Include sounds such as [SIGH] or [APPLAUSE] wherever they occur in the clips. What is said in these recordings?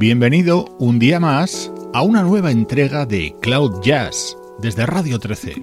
Bienvenido un día más a una nueva entrega de Cloud Jazz desde Radio 13.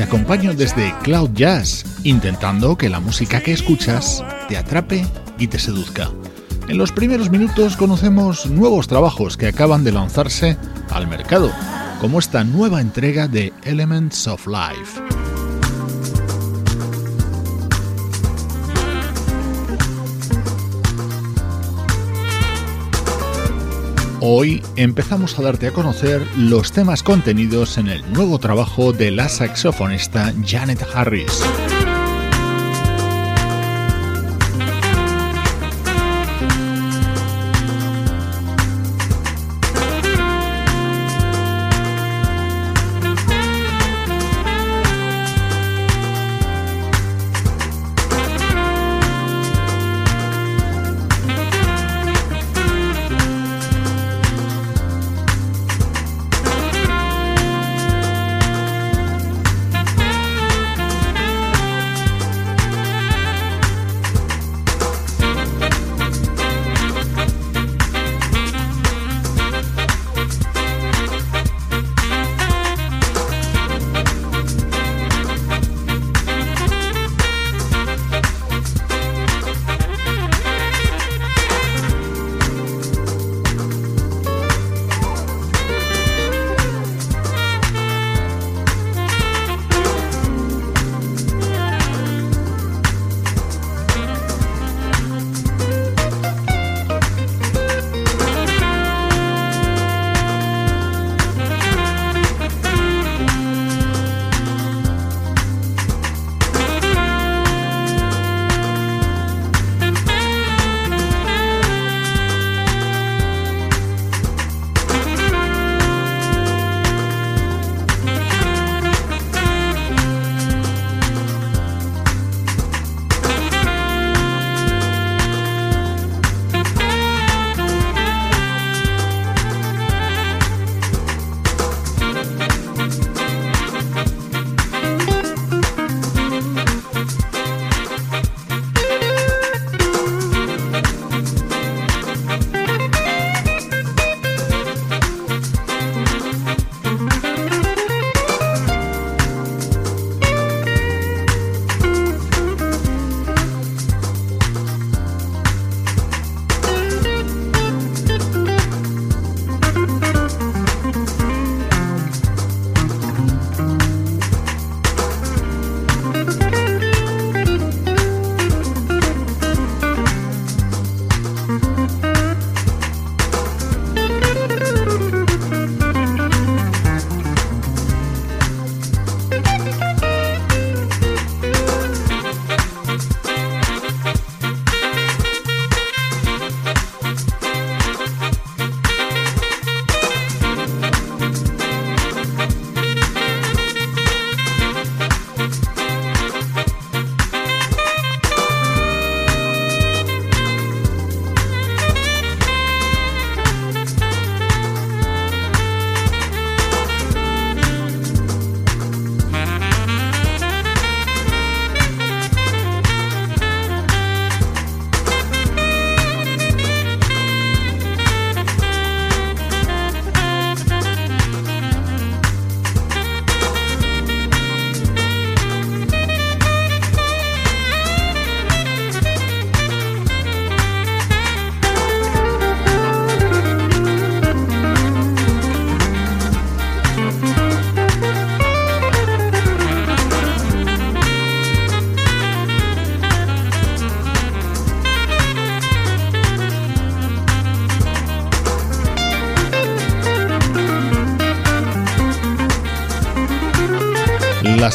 Te acompaño desde Cloud Jazz, intentando que la música que escuchas te atrape y te seduzca. En los primeros minutos conocemos nuevos trabajos que acaban de lanzarse al mercado, como esta nueva entrega de Elements of Life. Hoy empezamos a darte a conocer los temas contenidos en el nuevo trabajo de la saxofonista Janet Harris.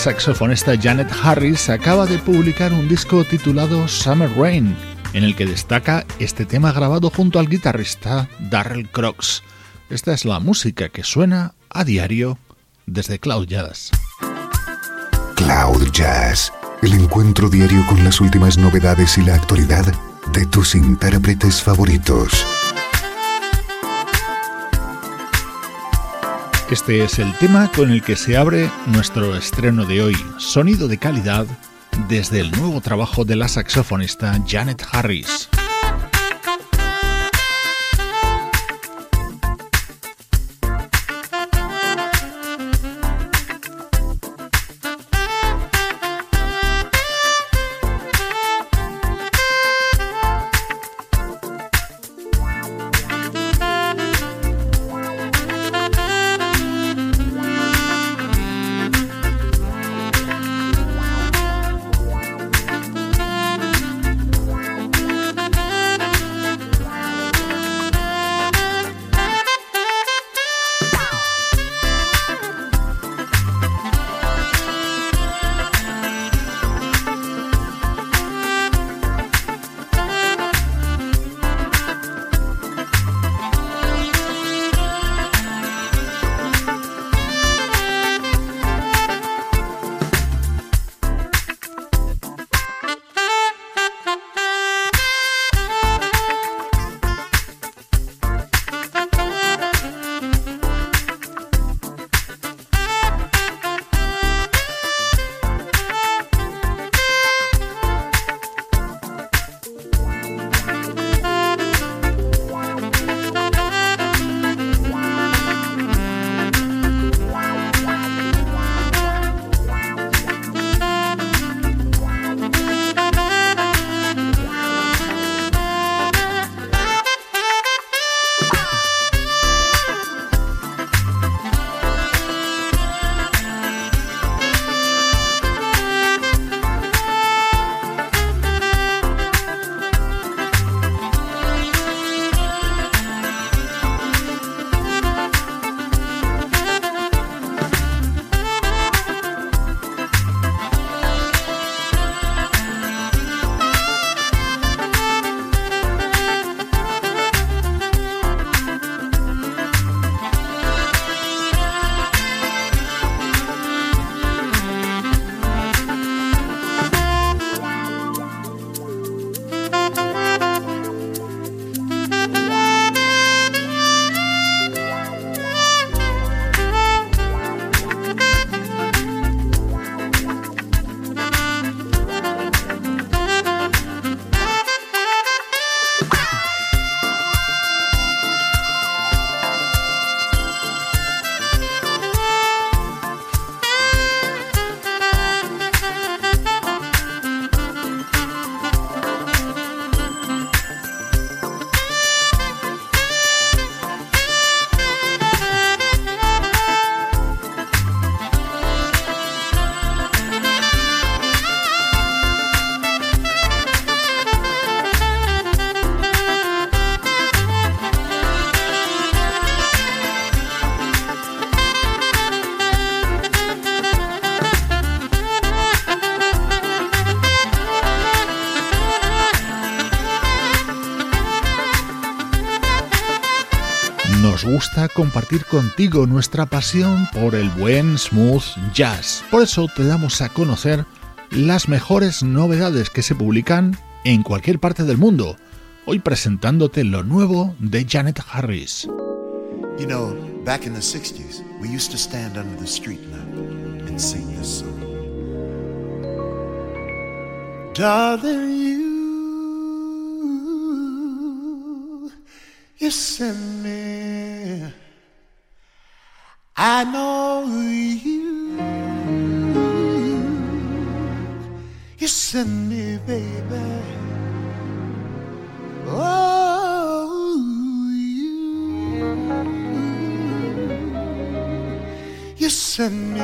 Saxofonista Janet Harris acaba de publicar un disco titulado Summer Rain, en el que destaca este tema grabado junto al guitarrista Darrell Crox. Esta es la música que suena a diario desde Cloud Jazz. Cloud Jazz, el encuentro diario con las últimas novedades y la actualidad de tus intérpretes favoritos. Este es el tema con el que se abre nuestro estreno de hoy, sonido de calidad desde el nuevo trabajo de la saxofonista Janet Harris. Gusta compartir contigo nuestra pasión por el buen smooth jazz. Por eso te damos a conocer las mejores novedades que se publican en cualquier parte del mundo. Hoy presentándote lo nuevo de Janet Harris. You know, back in the 60s, we used to stand under the street lamp and sing this song. Darling, you, you send me. I know you, you send me, baby. Oh, you, you send me.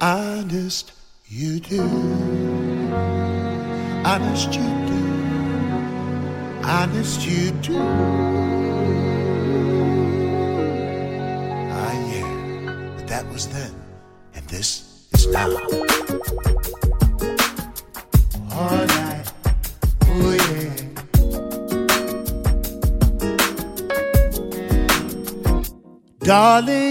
Honest, you do. Honest, you do. Honest, you do. Ah, yeah. But that was then, and this is now. All right. Oh, yeah. Darling,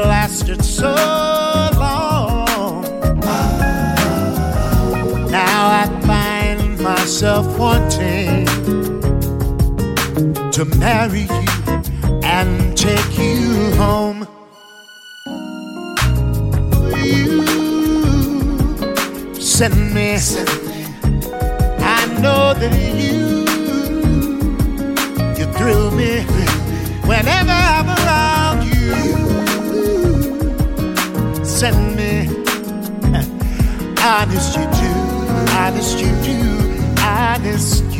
lasted so long. Now I find myself wanting to marry you and take you home. You send me. I know that you you thrill me whenever I'm around Send me. [LAUGHS] Honest you do, honest you do, honest you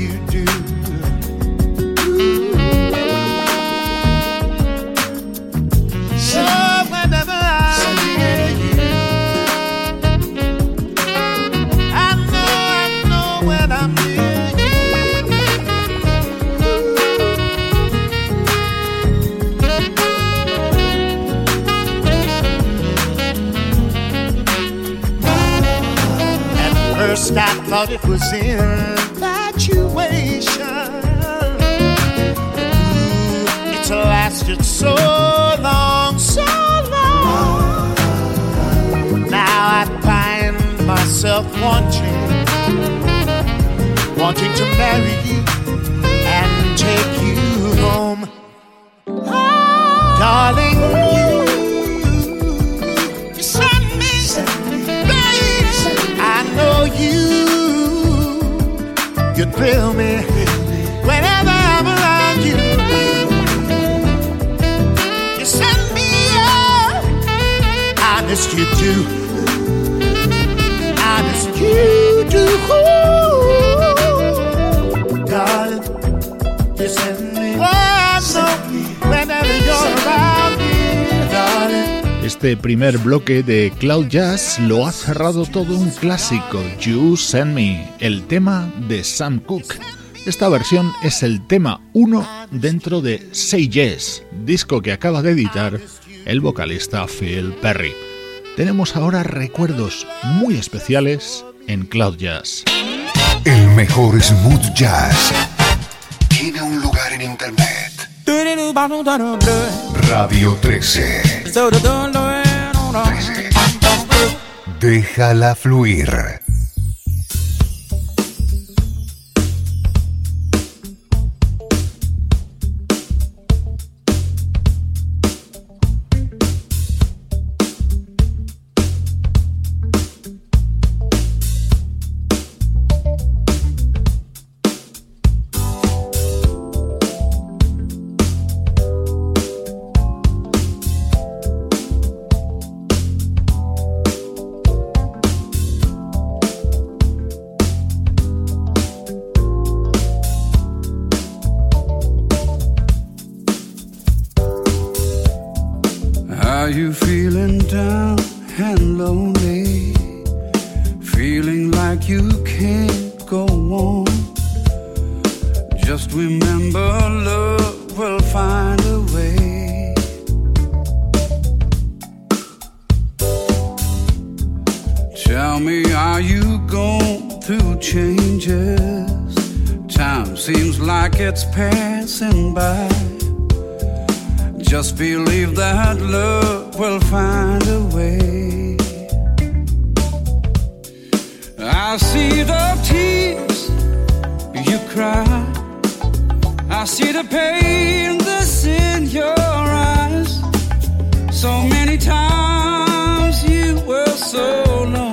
thought it was in infatuation. Ooh, it's lasted so long, so long. Now I find myself wanting, wanting to marry you and take Este primer bloque de Cloud Jazz lo ha cerrado todo un clásico, You Send Me, el tema de Sam Cooke. Esta versión es el tema 1 dentro de Say Yes, disco que acaba de editar el vocalista Phil Perry. Tenemos ahora recuerdos muy especiales en Cloud Jazz. El mejor smooth jazz tiene un lugar en internet. Radio 13. 13. Déjala fluir. Believe that love will find a way. I see the tears you cry. I see the pain that's in your eyes. So many times you were so lonely,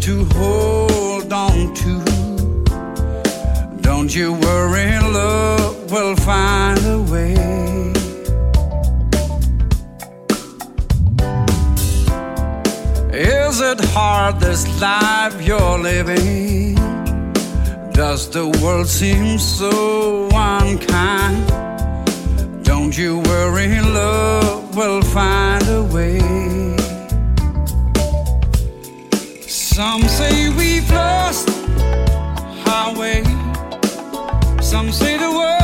to hold on to. Don't you worry, love will find a way. Is it hard this life you're living? Does the world seem so unkind? Don't you worry, love will find a way. Some say we've lost our way. Some say the world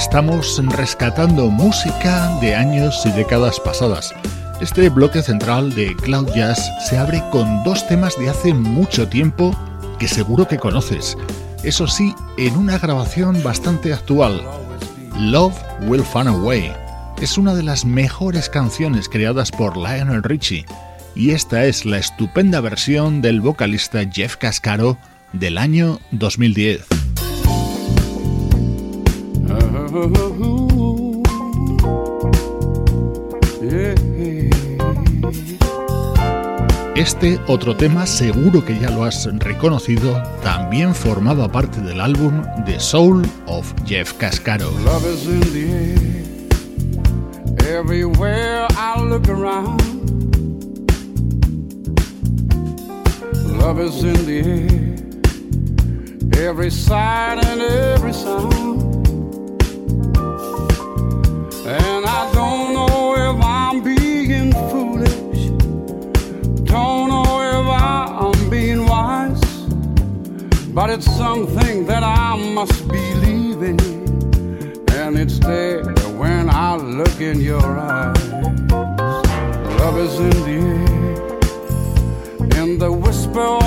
estamos rescatando música de años y décadas pasadas. Este bloque central de Cloud Jazz se abre con dos temas de hace mucho tiempo que seguro que conoces. Eso sí, en una grabación bastante actual. Love Will Fun Away es una de las mejores canciones creadas por Lionel Richie y esta es la estupenda versión del vocalista Jeff Cascaro del año 2010. Este otro tema seguro que ya lo has reconocido, también formaba parte del álbum The Soul of Jeff Cascaro. Love is in the air, everywhere I look around. Love is in the air, every sight and every sound. And I don't know if I'm being foolish. Don't know if I'm being wise. But it's something that I must believe in. And it's there when I look in your eyes. Love is in the in the whisper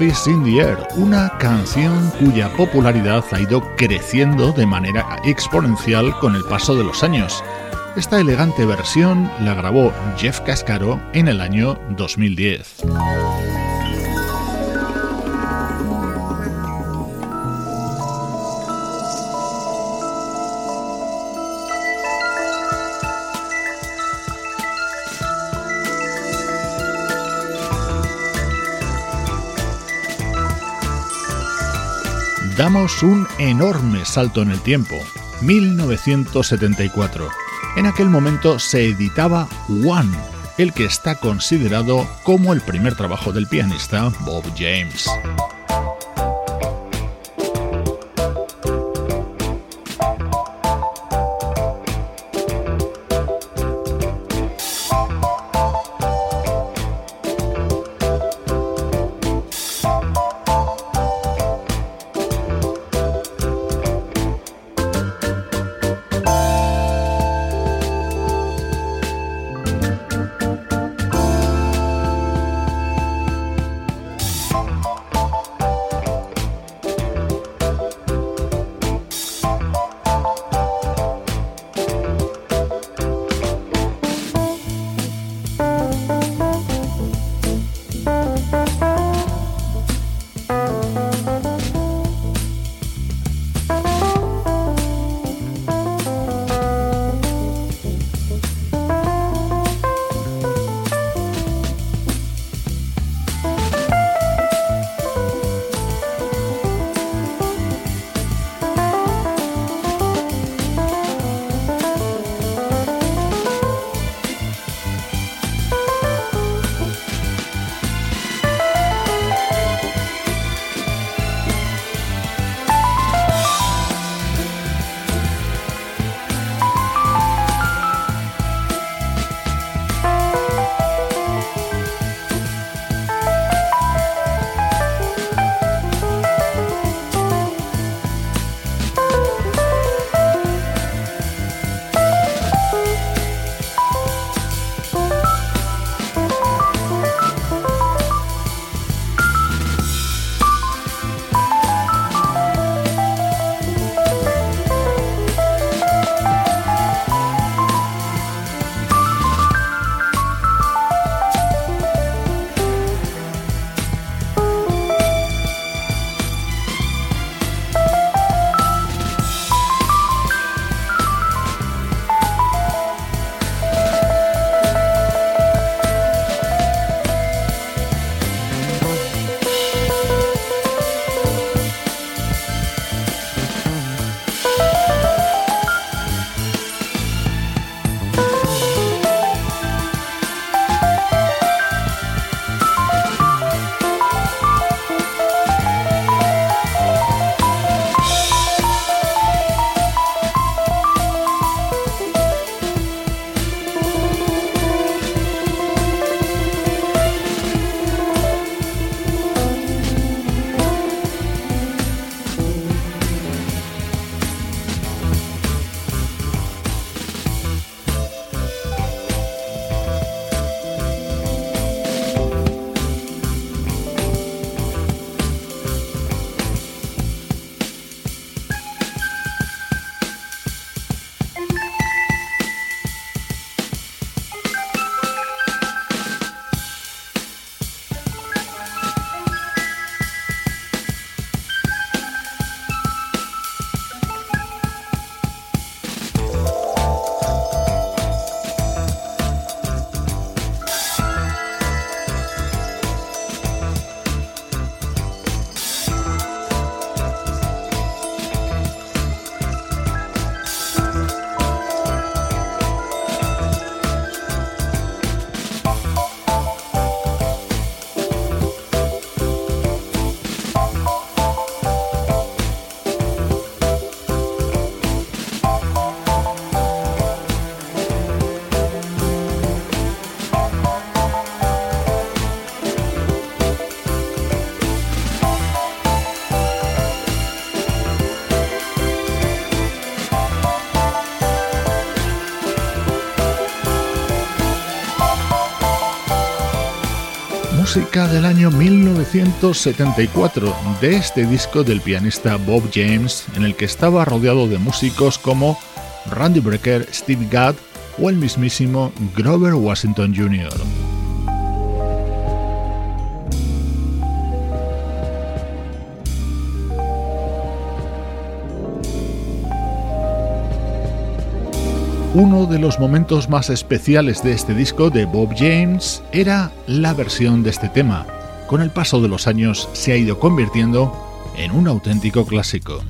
In the Air, una canción cuya popularidad ha ido creciendo de manera exponencial con el paso de los años. Esta elegante versión la grabó Jeff Cascaro en el año 2010. Damos un enorme salto en el tiempo. 1974. En aquel momento se editaba One, el que está considerado como el primer trabajo del pianista Bob James. Música del año 1974 de este disco del pianista Bob James, en el que estaba rodeado de músicos como Randy Brecker, Steve Gadd o el mismísimo Grover Washington Jr. Uno de los momentos más especiales de este disco de Bob James era la versión de este tema. Con el paso de los años se ha ido convirtiendo en un auténtico clásico.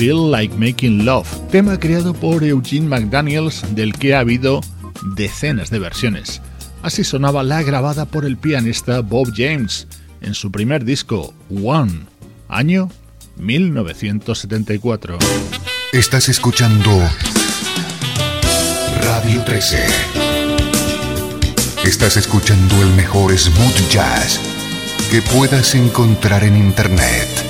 Feel Like Making Love, tema creado por Eugene McDaniels del que ha habido decenas de versiones. Así sonaba la grabada por el pianista Bob James en su primer disco, One, año 1974. Estás escuchando Radio 13. Estás escuchando el mejor smooth jazz que puedas encontrar en Internet.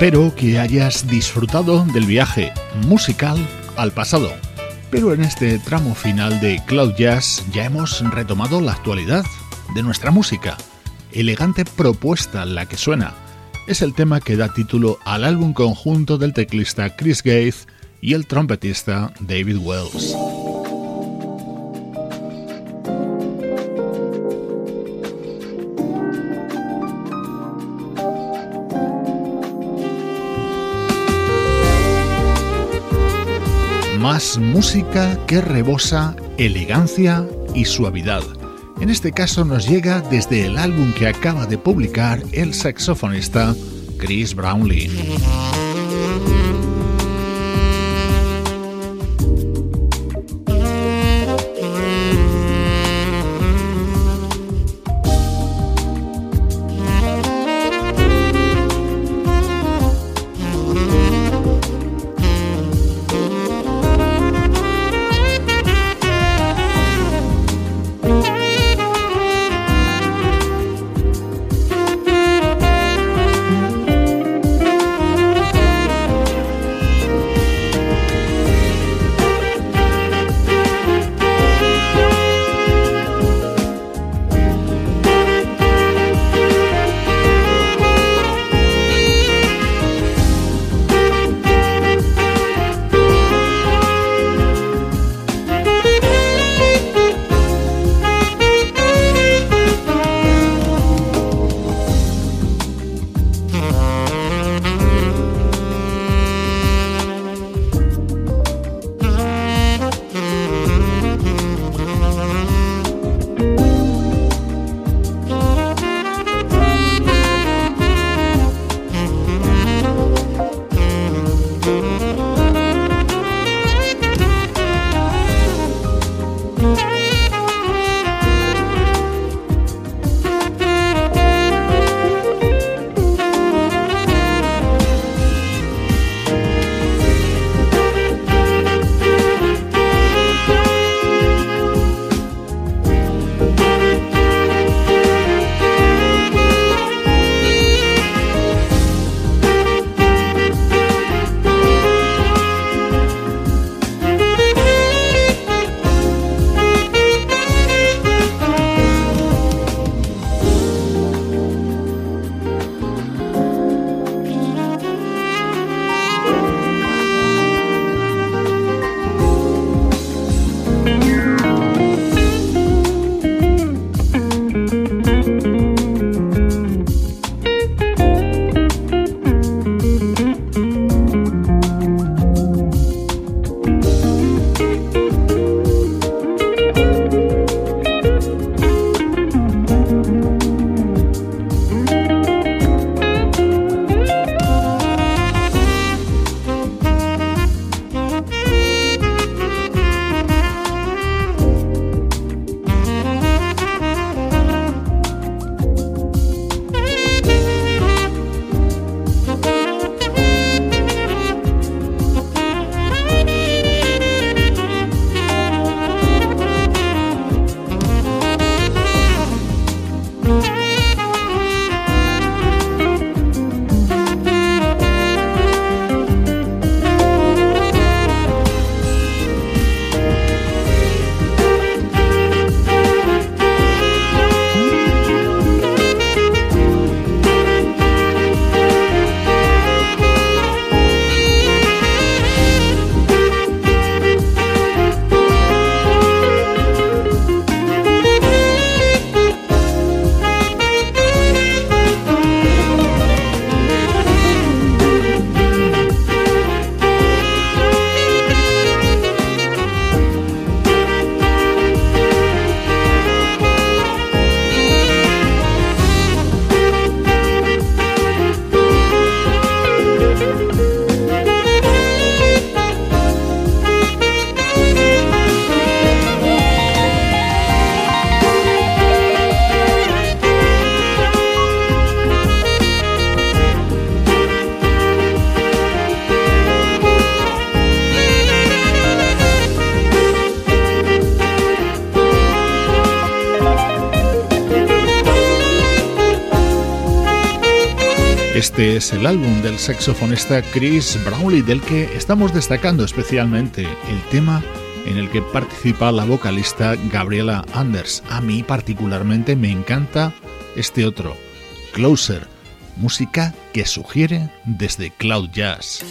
Espero que hayas disfrutado del viaje musical al pasado. Pero en este tramo final de Cloud Jazz ya hemos retomado la actualidad de nuestra música. Elegante propuesta la que suena. Es el tema que da título al álbum conjunto del teclista Chris Gates y el trompetista David Wells. Música que rebosa elegancia y suavidad. En este caso nos llega desde el álbum que acaba de publicar el saxofonista Chris Brownlee. Este es el álbum del saxofonista Chris Brownlee, del que estamos destacando especialmente el tema en el que participa la vocalista Gabriela Anders. A mí particularmente me encanta este otro, Closer, música que sugiere desde Cloud Jazz.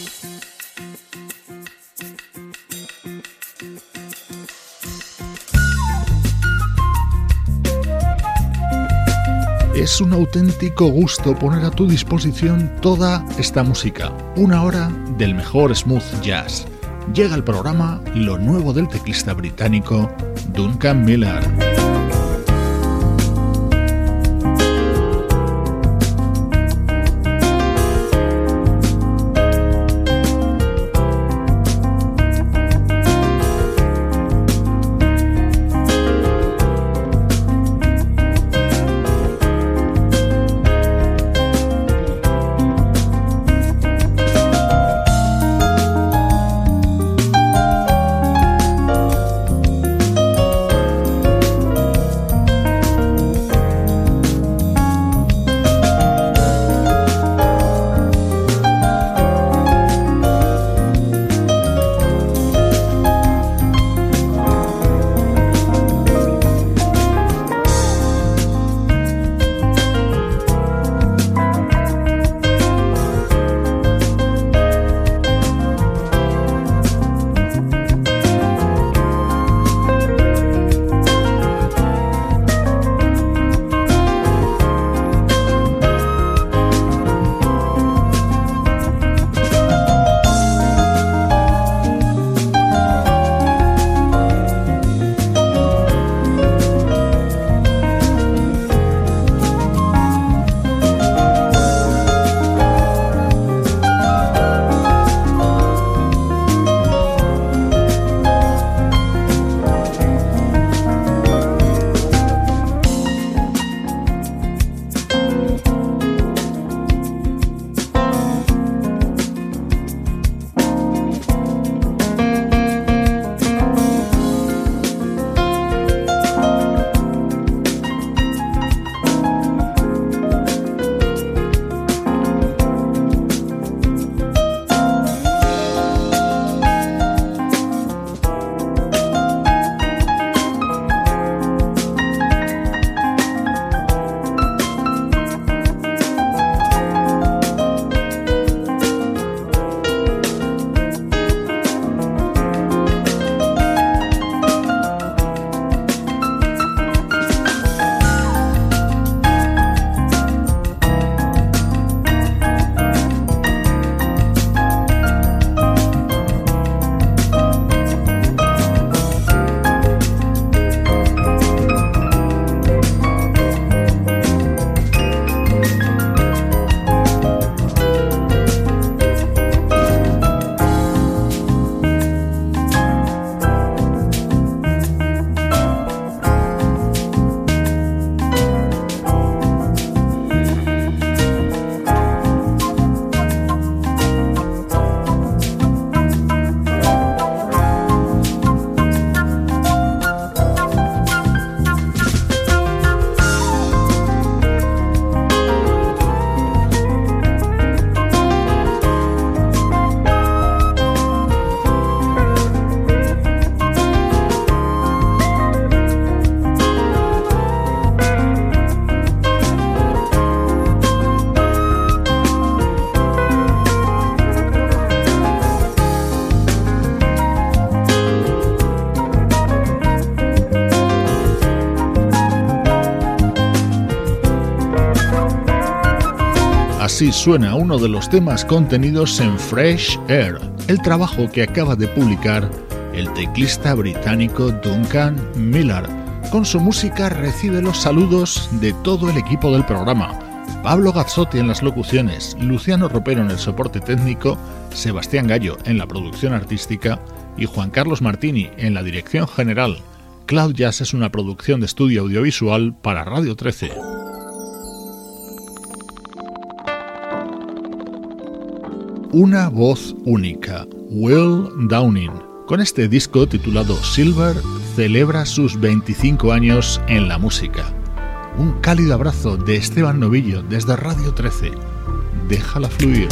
Es un auténtico gusto poner a tu disposición toda esta música, una hora del mejor smooth jazz. Llega al programa lo nuevo del teclista británico Duncan Miller. Suena uno de los temas contenidos en Fresh Air, el trabajo que acaba de publicar el teclista británico Duncan Miller. Con su música recibe los saludos de todo el equipo del programa. Pablo Gazzotti en las locuciones, Luciano Ropero en el soporte técnico, Sebastián Gallo en la producción artística y Juan Carlos Martini en la dirección general. Cloud Jazz es una producción de estudio audiovisual para Radio 13. Una voz única, Will Downing. Con este disco titulado Silver, celebra sus 25 años en la música. Un cálido abrazo de Esteban Novillo desde Radio 13. Déjala fluir.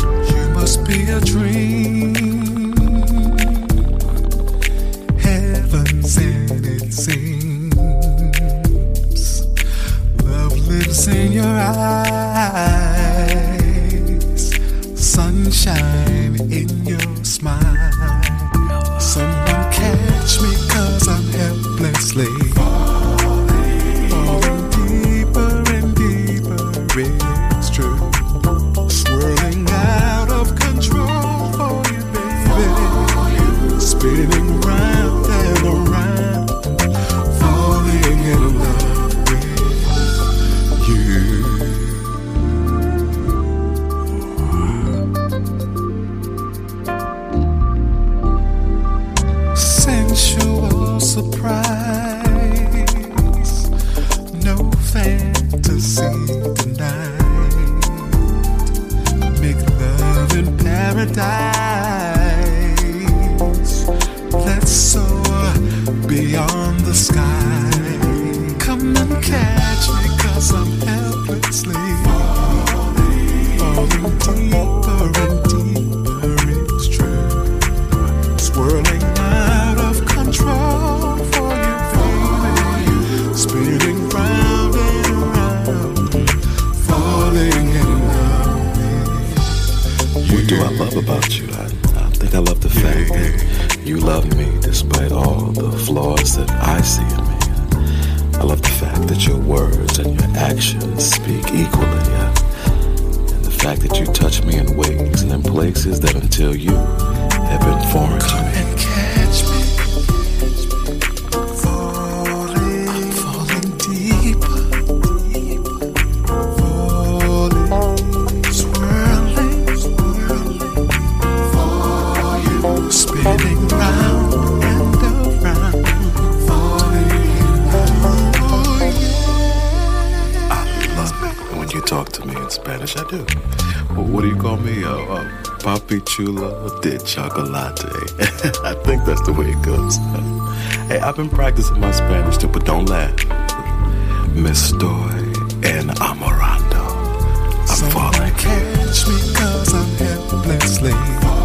Chocolate. [LAUGHS] I think that's the way it goes. [LAUGHS] hey, I've been practicing my Spanish too, but don't laugh. Me estoy enamorando. I'm Someone falling. catch me cause I'm helplessly reservado